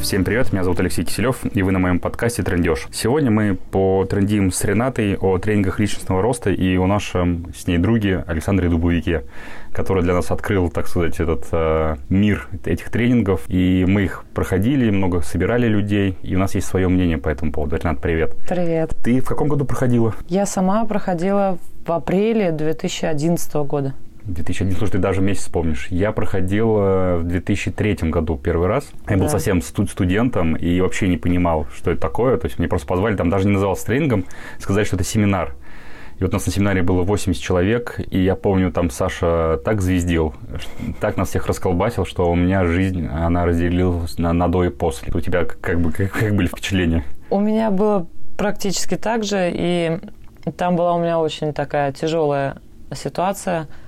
Всем привет, меня зовут Алексей Киселев, и вы на моем подкасте «Трендеж». Сегодня мы потрендим с Ренатой о тренингах личностного роста и о нашем с ней друге Александре Дубовике, который для нас открыл, так сказать, этот э, мир этих тренингов. И мы их проходили, много собирали людей, и у нас есть свое мнение по этому поводу. Ренат, привет. Привет. Ты в каком году проходила? Я сама проходила в апреле 2011 года. 2001, слушай, ты даже месяц помнишь. Я проходил э, в 2003 году первый раз. Я был совсем студ студентом и вообще не понимал, что это такое. То есть мне просто позвали, там даже не назывался тренингом, сказать, что это семинар. И вот у нас на семинаре было 80 человек, и я помню, там Саша так звездил, так нас всех расколбасил, что у меня жизнь, она разделилась на, на до и после. У тебя как, бы, как, как были впечатления? У меня было практически так же, и там была у меня очень такая тяжелая ситуация –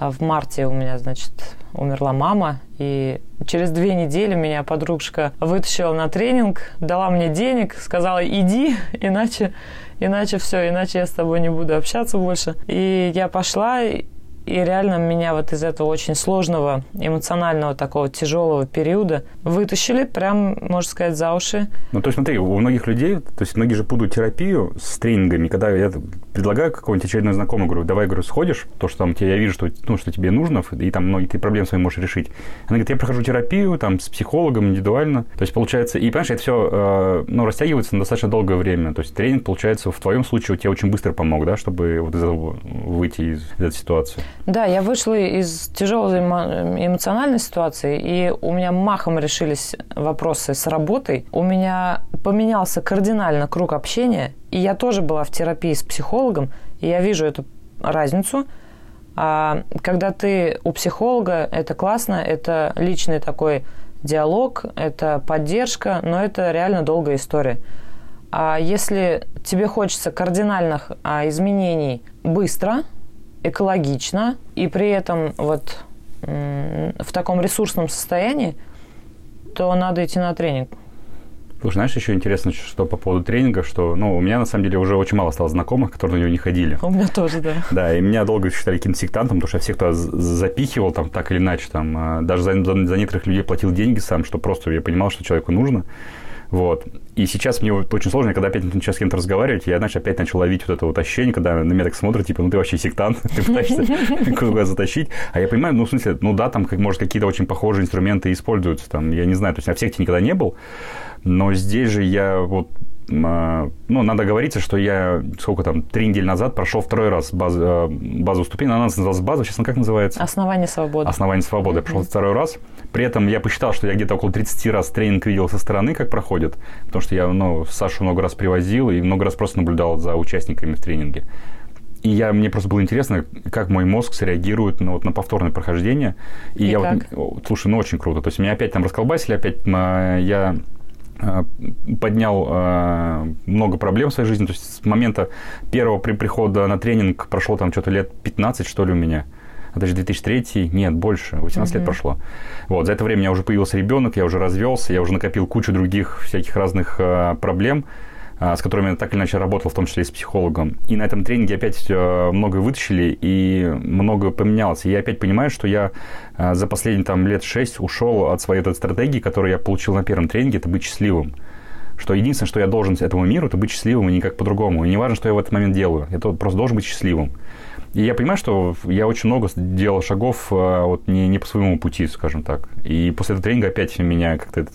в марте у меня, значит, умерла мама, и через две недели меня подружка вытащила на тренинг, дала мне денег, сказала, иди, иначе, иначе все, иначе я с тобой не буду общаться больше. И я пошла, и реально меня вот из этого очень сложного, эмоционального такого тяжелого периода вытащили прям, можно сказать, за уши. Ну, то есть смотри, у многих людей, то есть многие же путают терапию с тренингами. Когда я предлагаю какого-нибудь очередной знакомому, говорю, давай, говорю, сходишь, то, что там тебе, я вижу, что, ну, что тебе нужно, и там многие ты проблемы свои можешь решить. Она говорит, я прохожу терапию, там, с психологом индивидуально. То есть, получается, и, понимаешь, это все, э, ну, растягивается на достаточно долгое время. То есть, тренинг, получается, в твоем случае у тебя очень быстро помог, да, чтобы вот из этого выйти из, из этой ситуации. Да, я вышла из тяжелой эмоциональной ситуации, и у меня махом решились вопросы с работой. У меня поменялся кардинально круг общения, и я тоже была в терапии с психологом, и я вижу эту разницу. А когда ты у психолога, это классно, это личный такой диалог, это поддержка, но это реально долгая история. А если тебе хочется кардинальных а, изменений быстро – экологично и при этом вот в таком ресурсном состоянии, то надо идти на тренинг. Слушай, знаешь, еще интересно, что по поводу тренинга, что, ну, у меня, на самом деле, уже очень мало стало знакомых, которые на него не ходили. У меня тоже, да. Да, и меня долго считали каким-то сектантом, потому что я всех туда запихивал, там, так или иначе, там, а, даже за, за, за некоторых людей платил деньги сам, что просто я понимал, что человеку нужно. Вот. И сейчас мне вот очень сложно, когда опять начал с кем-то разговаривать, я, значит, опять начал ловить вот это вот ощущение, когда на меня так смотрят, типа, ну ты вообще сектант, ты пытаешься куда затащить. А я понимаю, ну, в смысле, ну да, там, как, может, какие-то очень похожие инструменты используются, там, я не знаю, то есть я в секте никогда не был, но здесь же я вот ну, надо говориться, что я, сколько там, три недели назад прошел второй раз баз, а, базовую ступень. Она называлась база, честно, как называется? Основание свободы. Основание свободы. Я прошел второй раз. При этом я посчитал, что я где-то около 30 раз тренинг видел со стороны, как проходит, потому что я, ну, Сашу много раз привозил и много раз просто наблюдал за участниками в тренинге. И я, мне просто было интересно, как мой мозг среагирует на, вот, на повторное прохождение. И, и я как? вот, слушай, ну очень круто. То есть меня опять там расколбасили, опять я Э, поднял э, много проблем в своей жизни. То есть с момента первого при прихода на тренинг прошло там что-то лет 15, что ли, у меня. Это же 2003, нет, больше, 18 mm-hmm. лет прошло. Вот, за это время у меня уже появился ребенок, я уже развелся, я уже накопил кучу других всяких разных э, проблем. А, с которыми я так или иначе работал, в том числе и с психологом. И на этом тренинге опять э, многое вытащили, и многое поменялось. И я опять понимаю, что я э, за последние там, лет шесть ушел от своей этой стратегии, которую я получил на первом тренинге, это быть счастливым что единственное, что я должен этому миру, это быть счастливым и никак по-другому. И не важно, что я в этот момент делаю. Я просто должен быть счастливым. И я понимаю, что я очень много делал шагов э, вот, не, не по своему пути, скажем так. И после этого тренинга опять меня как-то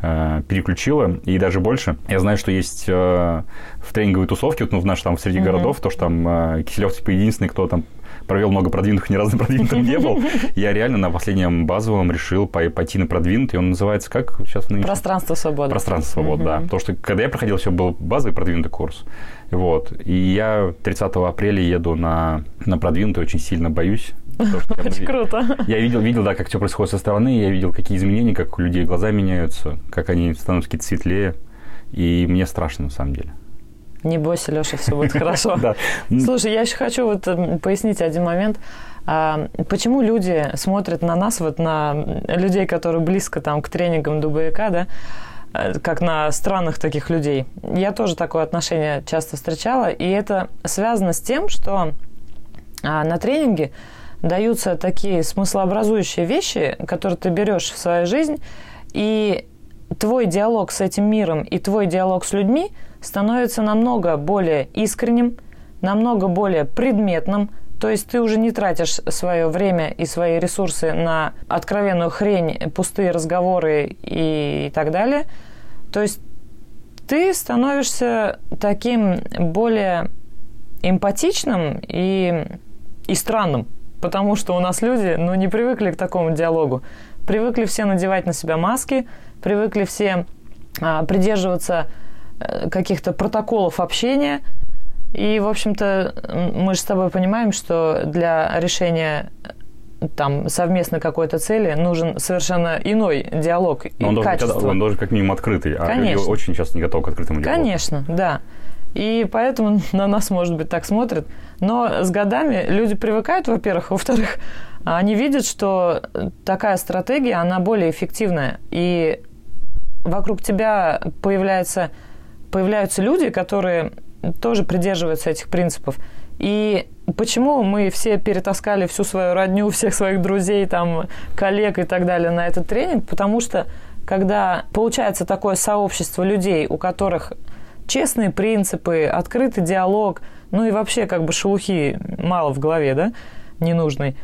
переключила, и даже больше. Я знаю, что есть э, в тренинговой тусовке, вот, ну, в наш там среди mm-hmm. городов, то, что там э, Киселев, типа, единственный, кто там провел много продвинутых, ни разу на продвинутом не был. Я реально на последнем базовом решил пойти на продвинутый. Он называется как сейчас? Нынче? Пространство свободы. Пространство свободы, да. Потому что когда я проходил, все был базовый продвинутый курс. Вот. И я 30 апреля еду на, на продвинутый, очень сильно боюсь. Очень круто. Я видел, видел, да, как все происходит со стороны, я видел, какие изменения, как у людей глаза меняются, как они становятся какие-то светлее. И мне страшно, на самом деле. Не бойся, Леша, все будет хорошо. Слушай, я еще хочу вот пояснить один момент. А, почему люди смотрят на нас, вот на людей, которые близко там к тренингам ДБК, да, э, как на странных таких людей. Я тоже такое отношение часто встречала, и это связано с тем, что а, на тренинге даются такие смыслообразующие вещи, которые ты берешь в свою жизнь, и твой диалог с этим миром и твой диалог с людьми становится намного более искренним, намного более предметным, то есть ты уже не тратишь свое время и свои ресурсы на откровенную хрень, пустые разговоры и так далее. То есть ты становишься таким более эмпатичным и, и странным, потому что у нас люди ну, не привыкли к такому диалогу. Привыкли все надевать на себя маски, привыкли все а, придерживаться э, каких-то протоколов общения – и, в общем-то, мы же с тобой понимаем, что для решения там совместной какой-то цели нужен совершенно иной диалог Но он и должен, качество. он должен как минимум открытый, а Конечно. люди очень часто не готовы к открытому диалогу. Конечно, да. И поэтому на нас, может быть, так смотрят. Но с годами люди привыкают, во-первых. Во-вторых, они видят, что такая стратегия, она более эффективная. И вокруг тебя появляется, появляются люди, которые тоже придерживаются этих принципов. И почему мы все перетаскали всю свою родню, всех своих друзей, там, коллег и так далее на этот тренинг? Потому что когда получается такое сообщество людей, у которых честные принципы, открытый диалог, ну и вообще как бы шелухи мало в голове, да, ненужной,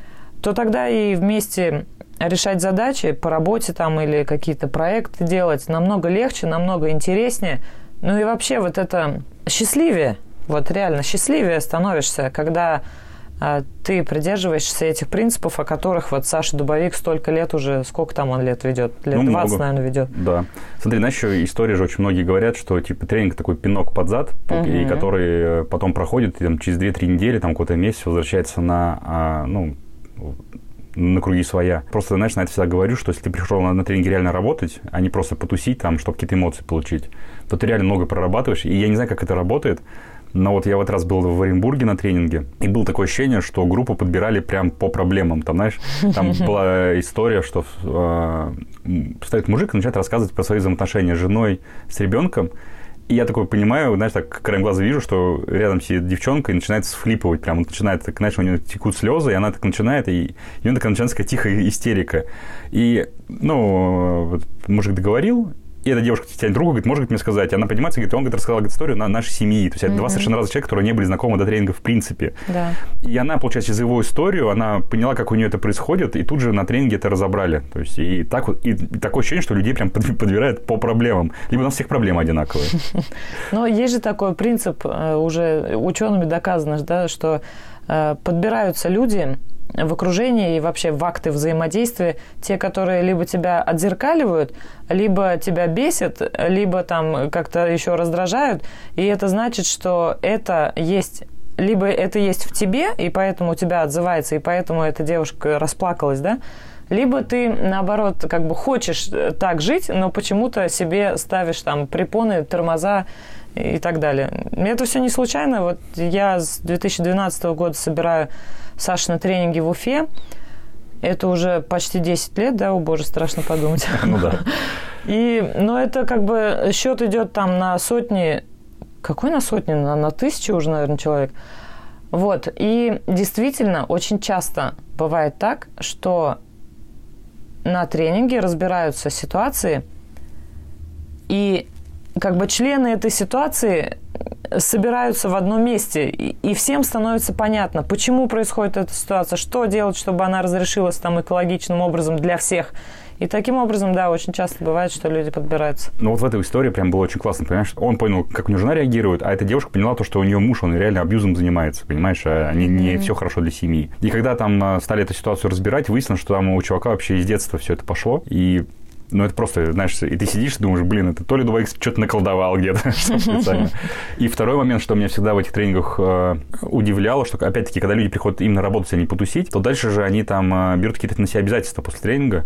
то тогда и вместе решать задачи по работе там или какие-то проекты делать намного легче, намного интереснее. Ну и вообще вот это счастливее, вот реально счастливее становишься, когда ты придерживаешься этих принципов, о которых вот Саша Дубовик столько лет уже, сколько там он лет ведет? Лет Ну, 20, много. наверное, ведет. Да. Смотри, знаешь, еще история же очень многие говорят, что типа тренинг такой пинок под зад, и который э, потом проходит, и, там, через 2-3 недели, там какой-то месяц возвращается на, а, ну, на круги своя. Просто, знаешь, на это всегда говорю, что если ты пришел на, на тренинге реально работать, а не просто потусить там, чтобы какие-то эмоции получить, то ты реально много прорабатываешь. И я не знаю, как это работает, но вот я в этот раз был в Оренбурге на тренинге, и было такое ощущение, что группу подбирали прям по проблемам. Там, знаешь, там была история, что э, стоит мужик и начинает рассказывать про свои взаимоотношения с женой, с ребенком, и я такой понимаю, знаешь, так краем глаза вижу, что рядом сидит девчонка и начинает сфлипывать. Прям вот начинает, так, знаешь, у нее текут слезы, и она так начинает, и, и у нее такая начинается такая тихая истерика. И, ну, вот мужик договорил, и эта девушка тянет руку, говорит, может мне сказать. Она поднимается и говорит, он говорит, рассказал говорит, историю на нашей семьи. То есть это два совершенно разных человека, которые не были знакомы до тренинга в принципе. Да. И она, получается, через его историю, она поняла, как у нее это происходит, и тут же на тренинге это разобрали. То есть и, так вот, и такое ощущение, что людей прям под- подбирают по проблемам. Либо у нас всех проблемы одинаковые. Но есть же такой принцип, э, уже учеными доказано, да, что э, подбираются люди в окружении и вообще в акты взаимодействия, те, которые либо тебя отзеркаливают, либо тебя бесят, либо там как-то еще раздражают. И это значит, что это есть либо это есть в тебе, и поэтому у тебя отзывается, и поэтому эта девушка расплакалась, да, либо ты, наоборот, как бы хочешь так жить, но почему-то себе ставишь там препоны, тормоза и так далее. Это все не случайно. Вот я с 2012 года собираю Саши на тренинги в Уфе. Это уже почти 10 лет, да, о боже, страшно подумать. Ну да. И, но это как бы счет идет там на сотни, какой на сотни, на, на тысячи уже, наверное, человек. Вот, и действительно, очень часто бывает так, что на тренинге разбираются ситуации, и как бы члены этой ситуации собираются в одном месте, и, всем становится понятно, почему происходит эта ситуация, что делать, чтобы она разрешилась там экологичным образом для всех. И таким образом, да, очень часто бывает, что люди подбираются. Ну вот в этой истории прям было очень классно, понимаешь? Он понял, как у него жена реагирует, а эта девушка поняла то, что у нее муж, он реально абьюзом занимается, понимаешь? А не, не все хорошо для семьи. И когда там а, стали эту ситуацию разбирать, выяснилось, что там у чувака вообще из детства все это пошло. И ну, это просто, знаешь, и ты сидишь и думаешь, блин, это то ли Дубайк что-то наколдовал где-то специально. И второй момент, что меня всегда в этих тренингах э, удивляло, что, опять-таки, когда люди приходят именно работать, а не потусить, то дальше же они там э, берут какие-то на себя обязательства после тренинга,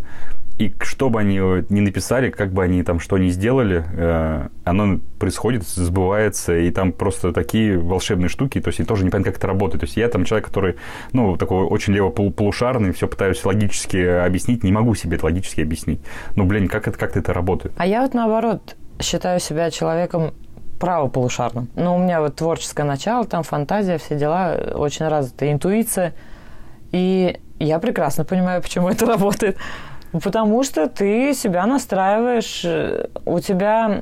и что бы они ни написали, как бы они там что ни сделали, э, оно происходит, сбывается, и там просто такие волшебные штуки, то есть и тоже непонятно, как это работает. То есть я там человек, который, ну, такой очень лево-полушарный, все пытаюсь логически объяснить, не могу себе это логически объяснить. Ну, блин, как это, как это работает? А я вот наоборот считаю себя человеком правополушарным. Ну, у меня вот творческое начало, там фантазия, все дела, очень развита интуиция. И я прекрасно понимаю, почему это работает. Потому что ты себя настраиваешь, э, у тебя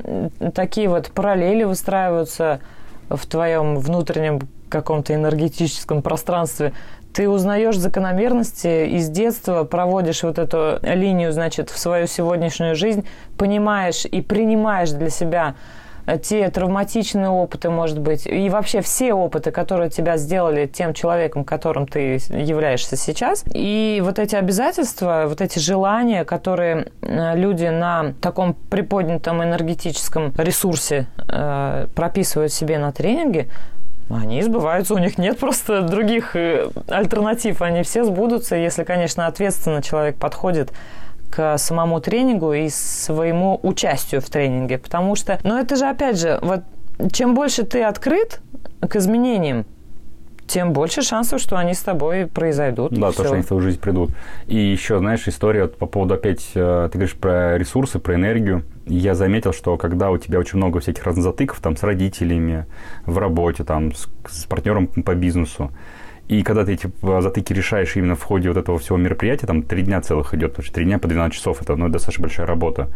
такие вот параллели выстраиваются в твоем внутреннем каком-то энергетическом пространстве. Ты узнаешь закономерности из детства, проводишь вот эту линию, значит, в свою сегодняшнюю жизнь, понимаешь и принимаешь для себя те травматичные опыты, может быть, и вообще все опыты, которые тебя сделали тем человеком, которым ты являешься сейчас. И вот эти обязательства, вот эти желания, которые э, люди на таком приподнятом энергетическом ресурсе э, прописывают себе на тренинге, они сбываются, у них нет просто других э, альтернатив, они все сбудутся, если, конечно, ответственно человек подходит к самому тренингу и своему участию в тренинге. Потому что, ну это же опять же, вот чем больше ты открыт к изменениям, тем больше шансов, что они с тобой произойдут. Да, то, что они в твою жизнь придут. И еще, знаешь, история по поводу опять, э, ты говоришь про ресурсы, про энергию. Я заметил, что когда у тебя очень много всяких разных затыков, там, с родителями, в работе, там, с, с партнером по бизнесу, и когда ты эти э, затыки решаешь именно в ходе вот этого всего мероприятия, там три дня целых идет, потому что три дня по 12 часов, это ну, достаточно большая работа,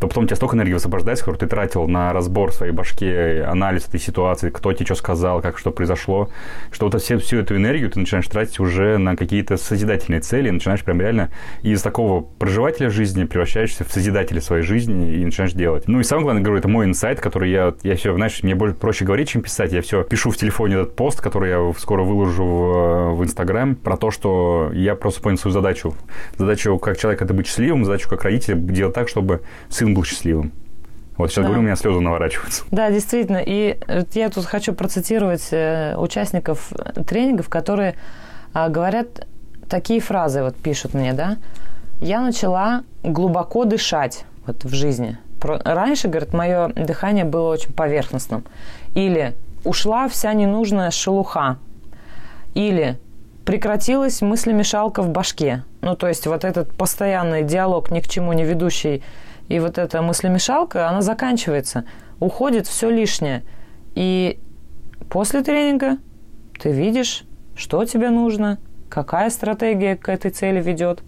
то потом у тебя столько энергии высвобождается, которую ты тратил на разбор своей башки, анализ этой ситуации, кто тебе что сказал, как что произошло, что вот все, всю эту энергию ты начинаешь тратить уже на какие-то созидательные цели, начинаешь прям реально из такого проживателя жизни превращаешься в созидателя своей жизни и начинаешь делать. Ну и самое главное, говорю, это мой инсайт, который я, я все, знаешь, мне больше проще говорить, чем писать. Я все пишу в телефоне этот пост, который я скоро выложу в, в Инстаграм, про то, что я просто понял свою задачу. Задачу как человека это быть счастливым, задачу как родителя делать так, чтобы сын был счастливым. Вот сейчас да. говорю, у меня слезы наворачиваются. Да, действительно. И я тут хочу процитировать э, участников тренингов, которые а, говорят такие фразы, вот пишут мне, да. Я начала глубоко дышать вот в жизни. Раньше, говорит, мое дыхание было очень поверхностным. Или ушла вся ненужная шелуха. Или прекратилась мыслемешалка в башке. Ну, то есть вот этот постоянный диалог, ни к чему не ведущий и вот эта мыслемешалка, она заканчивается. Уходит все лишнее. И после тренинга ты видишь, что тебе нужно, какая стратегия к этой цели ведет.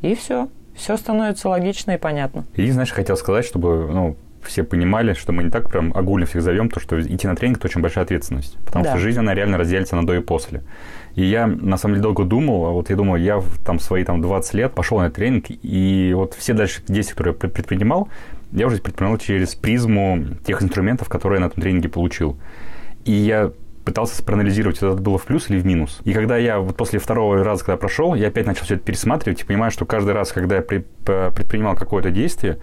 И все. Все становится логично и понятно. И, знаешь, хотел сказать, чтобы ну, все понимали, что мы не так прям огульно всех зовем, то, что идти на тренинг – это очень большая ответственность. Потому да. что жизнь, она реально разделится на до и после. И я, на самом деле, долго думал, а вот я думал, я в там свои там 20 лет пошел на тренинг, и вот все дальше действия, которые я предпринимал, я уже предпринимал через призму тех инструментов, которые я на этом тренинге получил. И я пытался проанализировать, это было в плюс или в минус. И когда я вот после второго раза, когда прошел, я опять начал все это пересматривать и понимаю, что каждый раз, когда я предпринимал какое-то действие,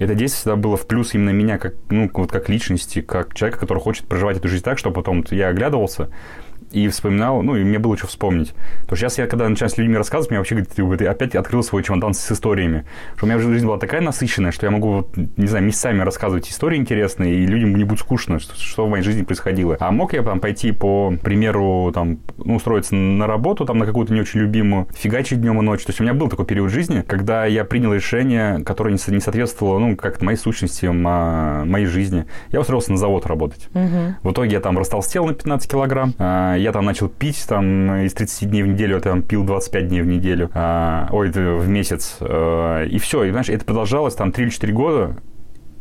это действие всегда было в плюс именно меня как, ну, вот как личности, как человека, который хочет проживать эту жизнь так, чтобы потом я оглядывался и вспоминал, ну, и мне было что вспомнить. То сейчас я, когда начинаю с людьми рассказывать, мне вообще говорит, ты опять открыл свой чемодан с историями. Что у меня жизнь была такая насыщенная, что я могу, не знаю, месяцами рассказывать истории интересные, и людям не будет скучно, что, что в моей жизни происходило. А мог я там пойти по примеру, там, ну, устроиться на работу, там, на какую-то не очень любимую, фигачить днем и ночью. То есть у меня был такой период жизни, когда я принял решение, которое не, не соответствовало, ну, как-то моей сущности, моей жизни. Я устроился на завод работать. Угу. В итоге я там растолстел на 15 килограмм, а, я там начал пить, там, из 30 дней в неделю, я там пил 25 дней в неделю, а, ой, в месяц, а, и все, и, знаешь, это продолжалось там 3 или 4 года,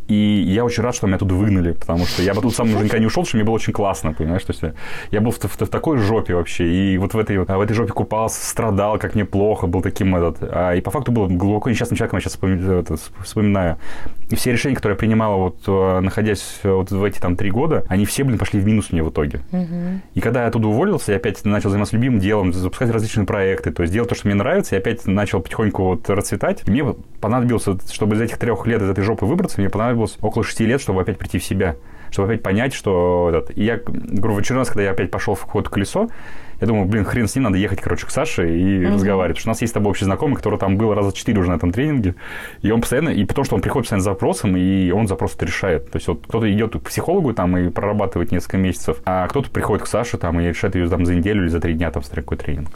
и я очень рад, что меня оттуда выгнали, потому что я бы тут сам уже никогда не ушел, что мне было очень классно, понимаешь? То есть я был в, в, в такой жопе вообще, и вот в этой, в этой жопе купался, страдал, как мне плохо, был таким этот... А, и по факту был глубоко несчастным человеком, я сейчас вспоминаю. И все решения, которые я принимала, вот э, находясь вот в эти там три года, они все, блин, пошли в минус мне в итоге. Угу. И когда я оттуда уволился, я опять начал заниматься любимым делом, запускать различные проекты, то есть делать то, что мне нравится, я опять начал потихоньку вот расцветать. И мне понадобилось, чтобы из этих трех лет из этой жопы выбраться, мне понадобилось около шести лет, чтобы опять прийти в себя чтобы опять понять, что... Этот, и я, говорю, в очередной раз, когда я опять пошел в какое-то колесо, я думаю, блин, хрен с ним, надо ехать, короче, к Саше и mm-hmm. разговаривать. Потому что у нас есть с тобой общий знакомый, который там был раза четыре уже на этом тренинге. И он постоянно, и потому что он приходит постоянно с запросом, и он запрос это решает. То есть вот кто-то идет к психологу там и прорабатывает несколько месяцев, а кто-то приходит к Саше там и решает ее там за неделю или за три дня там смотря какой тренинг.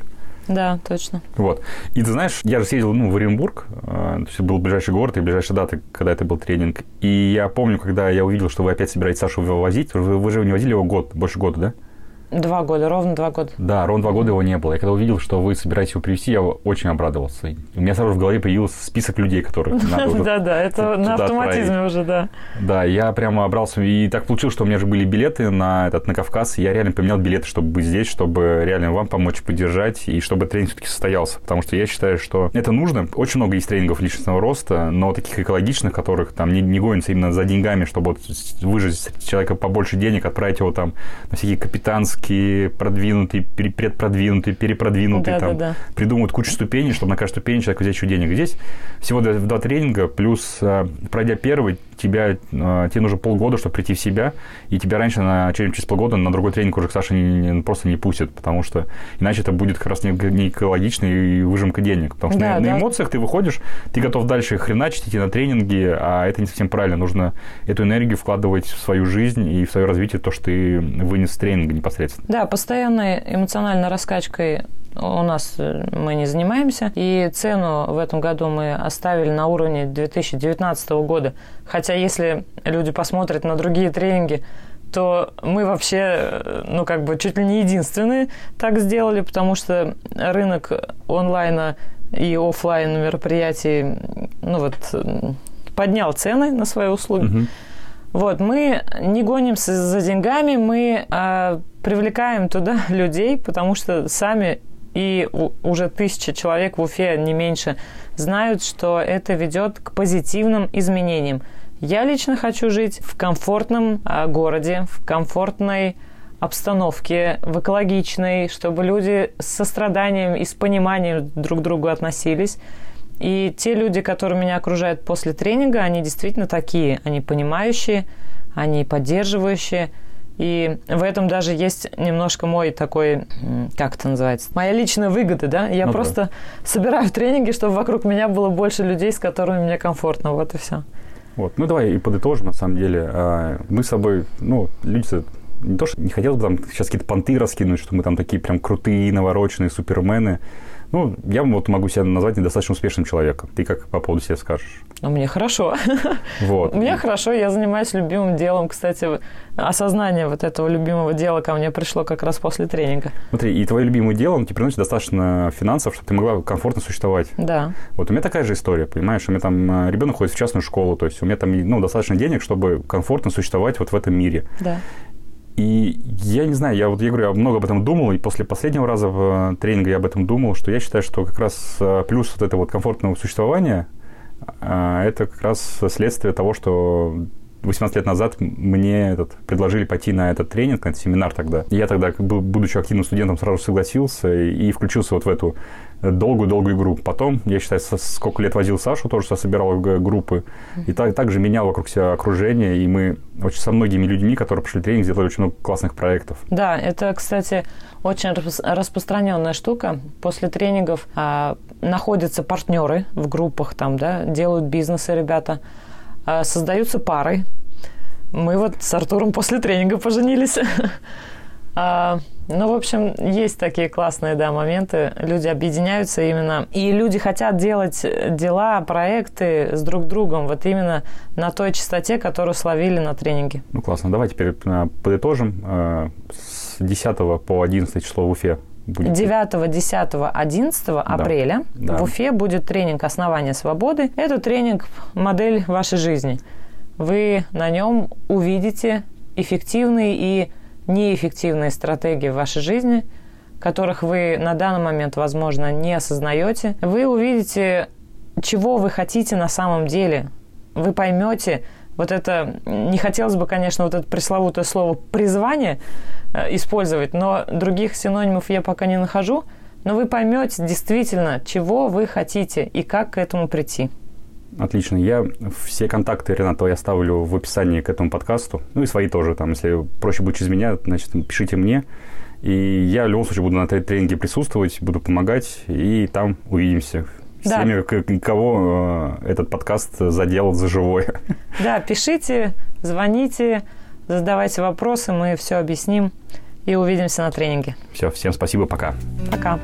Да, точно. Вот. И ты знаешь, я же съездил ну, в Оренбург, э, то есть был ближайший город и ближайшая дата, когда это был тренинг. И я помню, когда я увидел, что вы опять собираетесь Сашу вывозить, вы, вы же не возили его год, больше года, да? Два года, ровно два года. Да, ровно два года его не было. Я когда увидел, что вы собираетесь его привести, я очень обрадовался. У меня сразу в голове появился список людей, которых надо Да-да, это на автоматизме уже, да. Да, я прямо обрался. И так получилось, что у меня же были билеты на этот на Кавказ. Я реально поменял билеты, чтобы быть здесь, чтобы реально вам помочь поддержать, и чтобы тренинг все-таки состоялся. Потому что я считаю, что это нужно. Очень много есть тренингов личностного роста, но таких экологичных, которых там не, не гонятся именно за деньгами, чтобы вот выжить человека побольше денег, отправить его там на всякие капитанские, продвинутые, предпродвинутые, перепродвинутые, да, там, да, да. придумывают кучу ступеней, чтобы на каждой ступени человек взять еще денег. Здесь всего два, два тренинга, плюс а, пройдя первый, тебя, а, тебе нужно полгода, чтобы прийти в себя, и тебя раньше на, через полгода на другой тренинг уже к Саше не, не, просто не пустят, потому что иначе это будет как раз не, не экологично и выжимка денег. Потому что да, на, да. на эмоциях ты выходишь, ты готов дальше хреначить, идти на тренинги, а это не совсем правильно. Нужно эту энергию вкладывать в свою жизнь и в свое развитие, то, что ты вынес с тренинга непосредственно. Да, постоянной эмоциональной раскачкой у нас э, мы не занимаемся. И цену в этом году мы оставили на уровне 2019 года. Хотя если люди посмотрят на другие тренинги, то мы вообще, э, ну, как бы чуть ли не единственные так сделали, потому что рынок онлайна и офлайн мероприятий, ну, вот, поднял цены на свои услуги. Угу. Вот, мы не гонимся за деньгами, мы а, привлекаем туда людей, потому что сами и уже тысяча человек в Уфе, не меньше, знают, что это ведет к позитивным изменениям. Я лично хочу жить в комфортном а, городе, в комфортной обстановке, в экологичной, чтобы люди с состраданием и с пониманием друг к другу относились. И те люди, которые меня окружают после тренинга, они действительно такие. Они понимающие, они поддерживающие – и в этом даже есть немножко мой такой, как это называется, моя личная выгода, да? Я ну, просто да. собираю тренинги, чтобы вокруг меня было больше людей, с которыми мне комфортно, вот и все. Вот, ну давай и подытожим, на самом деле. А, мы с собой, ну, люди не то, что не хотелось бы там сейчас какие-то понты раскинуть, что мы там такие прям крутые, навороченные супермены. Ну, я вот могу себя назвать недостаточно успешным человеком. Ты как по поводу себя скажешь? Ну, мне хорошо. Вот. Мне хорошо, я занимаюсь любимым делом. Кстати, осознание вот этого любимого дела ко мне пришло как раз после тренинга. Смотри, и твое любимое дело, он тебе приносит достаточно финансов, чтобы ты могла комфортно существовать. Да. Вот у меня такая же история, понимаешь? У меня там э, ребенок ходит в частную школу, то есть у меня там ну, достаточно денег, чтобы комфортно существовать вот в этом мире. Да. И я не знаю, я вот я говорю, я много об этом думал, и после последнего раза в э, тренинге я об этом думал, что я считаю, что как раз э, плюс вот этого вот комфортного существования, э, это как раз следствие того, что 18 лет назад мне этот, предложили пойти на этот тренинг, на этот семинар тогда. я тогда, будучи активным студентом, сразу согласился и, включился вот в эту долгую-долгую игру. Потом, я считаю, сколько лет возил Сашу, тоже собирал группы. И так, также менял вокруг себя окружение. И мы очень со многими людьми, которые прошли тренинг, сделали очень много классных проектов. Да, это, кстати, очень распространенная штука. После тренингов а, находятся партнеры в группах, там, да, делают бизнесы ребята, создаются пары. Мы вот с Артуром после тренинга поженились. А, ну, в общем, есть такие классные, да, моменты. Люди объединяются именно. И люди хотят делать дела, проекты с друг другом вот именно на той частоте, которую словили на тренинге. Ну, классно. Давай теперь э, подытожим. С 10 по 11 число в Уфе будет? 9, 10, 11 да. апреля да. в Уфе будет тренинг «Основание свободы». Это тренинг «Модель вашей жизни». Вы на нем увидите эффективные и неэффективные стратегии в вашей жизни, которых вы на данный момент, возможно, не осознаете. Вы увидите, чего вы хотите на самом деле. Вы поймете, вот это, не хотелось бы, конечно, вот это пресловутое слово «призвание» э, использовать, но других синонимов я пока не нахожу, но вы поймете действительно, чего вы хотите и как к этому прийти. Отлично. Я все контакты Рената я оставлю в описании к этому подкасту. Ну и свои тоже. Там, если проще будет через меня, значит, пишите мне. И я в любом случае буду на тренинге присутствовать, буду помогать, и там увидимся. Да. Всеми, кого э, этот подкаст задел за живое. Да, пишите, звоните, задавайте вопросы, мы все объясним и увидимся на тренинге. Все, всем спасибо, пока. Пока.